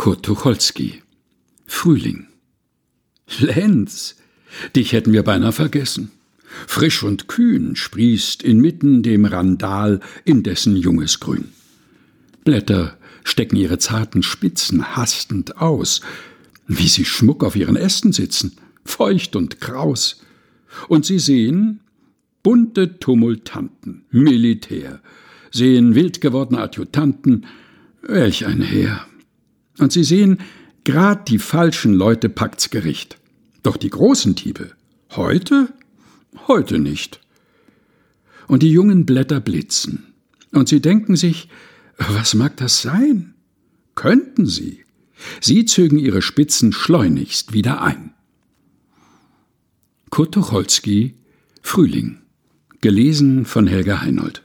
Kurt Tucholsky Frühling Lenz, dich hätten wir beinahe vergessen. Frisch und kühn sprießt inmitten dem Randal indessen junges Grün. Blätter stecken ihre zarten Spitzen hastend aus, wie sie Schmuck auf ihren Ästen sitzen, feucht und kraus. Und sie sehen bunte Tumultanten, Militär, sehen wild gewordene Adjutanten, welch ein Heer. Und sie sehen, grad die falschen Leute packt's Gericht. Doch die großen Diebe, heute? Heute nicht. Und die jungen Blätter blitzen. Und sie denken sich, was mag das sein? Könnten sie? Sie zögen ihre Spitzen schleunigst wieder ein. Kurt Tucholsky Frühling. Gelesen von Helga Heinold.